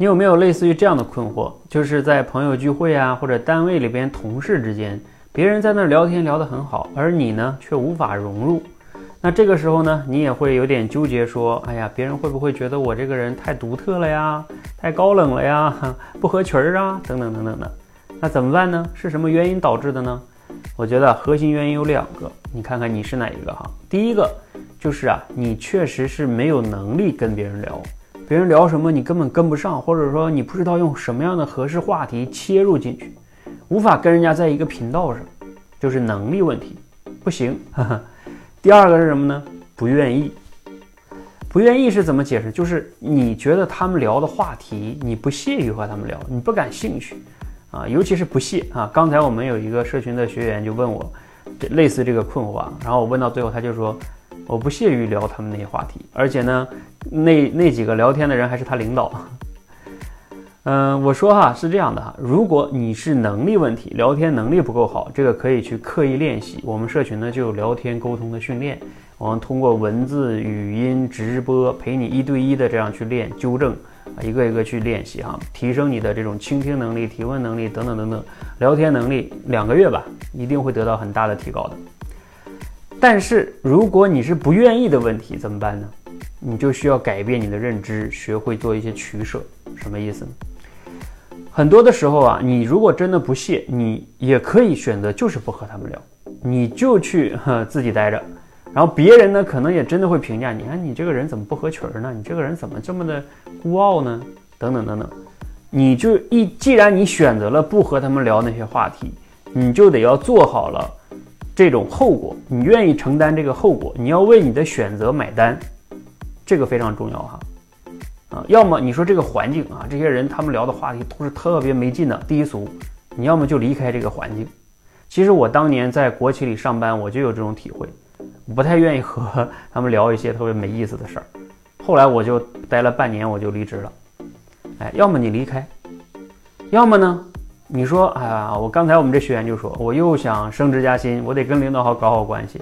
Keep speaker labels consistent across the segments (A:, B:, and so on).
A: 你有没有类似于这样的困惑？就是在朋友聚会啊，或者单位里边同事之间，别人在那聊天聊得很好，而你呢却无法融入。那这个时候呢，你也会有点纠结，说：“哎呀，别人会不会觉得我这个人太独特了呀，太高冷了呀，不合群儿啊，等等等等的。”那怎么办呢？是什么原因导致的呢？我觉得核心原因有两个，你看看你是哪一个哈？第一个就是啊，你确实是没有能力跟别人聊。别人聊什么你根本跟不上，或者说你不知道用什么样的合适话题切入进去，无法跟人家在一个频道上，就是能力问题，不行。第二个是什么呢？不愿意。不愿意是怎么解释？就是你觉得他们聊的话题，你不屑于和他们聊，你不感兴趣啊，尤其是不屑啊。刚才我们有一个社群的学员就问我，类似这个困惑，然后我问到最后，他就说。我不屑于聊他们那些话题，而且呢，那那几个聊天的人还是他领导。嗯，我说哈是这样的哈，如果你是能力问题，聊天能力不够好，这个可以去刻意练习。我们社群呢就有聊天沟通的训练，我们通过文字、语音、直播陪你一对一的这样去练纠正啊，一个一个去练习哈，提升你的这种倾听能力、提问能力等等等等，聊天能力两个月吧，一定会得到很大的提高的。但是如果你是不愿意的问题怎么办呢？你就需要改变你的认知，学会做一些取舍。什么意思呢？很多的时候啊，你如果真的不屑，你也可以选择就是不和他们聊，你就去 呵自己待着。然后别人呢，可能也真的会评价你，看你这个人怎么不合群儿呢？你这个人怎么这么的孤傲呢？等等等等。你就一既然你选择了不和他们聊那些话题，你就得要做好了。这种后果，你愿意承担这个后果？你要为你的选择买单，这个非常重要哈。啊，要么你说这个环境啊，这些人他们聊的话题都是特别没劲的低俗，你要么就离开这个环境。其实我当年在国企里上班，我就有这种体会，我不太愿意和 他们聊一些特别没意思的事儿。后来我就待了半年，我就离职了。哎，要么你离开，要么呢？你说，哎呀，我刚才我们这学员就说，我又想升职加薪，我得跟领导好搞好关系。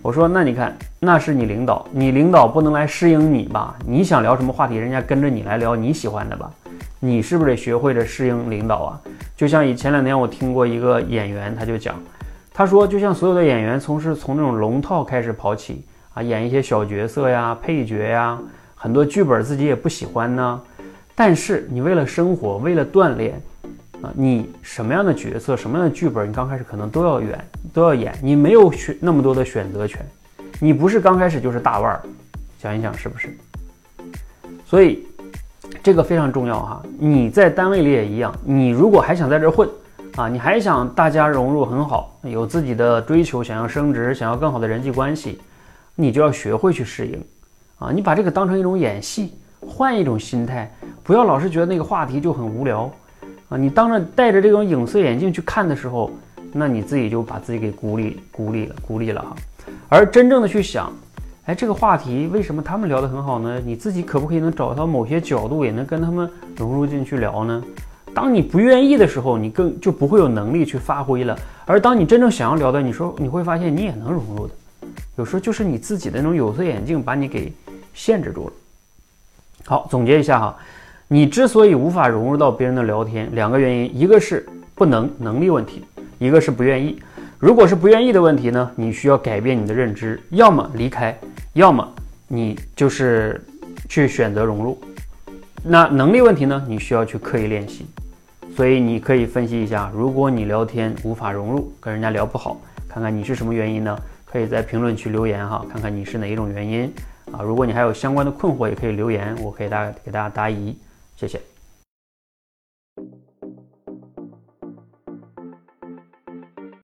A: 我说，那你看，那是你领导，你领导不能来适应你吧？你想聊什么话题，人家跟着你来聊你喜欢的吧？你是不是得学会着适应领导啊？就像以前两天我听过一个演员，他就讲，他说，就像所有的演员从是从那种龙套开始跑起啊，演一些小角色呀、配角呀，很多剧本自己也不喜欢呢，但是你为了生活，为了锻炼。你什么样的角色，什么样的剧本，你刚开始可能都要演，都要演。你没有选那么多的选择权，你不是刚开始就是大腕儿，想一想是不是？所以这个非常重要哈。你在单位里也一样，你如果还想在这混啊，你还想大家融入很好，有自己的追求，想要升职，想要更好的人际关系，你就要学会去适应啊。你把这个当成一种演戏，换一种心态，不要老是觉得那个话题就很无聊。啊，你当着戴着这种有色眼镜去看的时候，那你自己就把自己给孤立、孤立了、孤立了哈。而真正的去想，哎，这个话题为什么他们聊得很好呢？你自己可不可以能找到某些角度，也能跟他们融入进去聊呢？当你不愿意的时候，你更就不会有能力去发挥了。而当你真正想要聊的，你说你会发现你也能融入的。有时候就是你自己的那种有色眼镜把你给限制住了。好，总结一下哈。你之所以无法融入到别人的聊天，两个原因，一个是不能能力问题，一个是不愿意。如果是不愿意的问题呢，你需要改变你的认知，要么离开，要么你就是去选择融入。那能力问题呢，你需要去刻意练习。所以你可以分析一下，如果你聊天无法融入，跟人家聊不好，看看你是什么原因呢？可以在评论区留言哈，看看你是哪一种原因啊。如果你还有相关的困惑，也可以留言，我可以大给大家答疑。谢谢。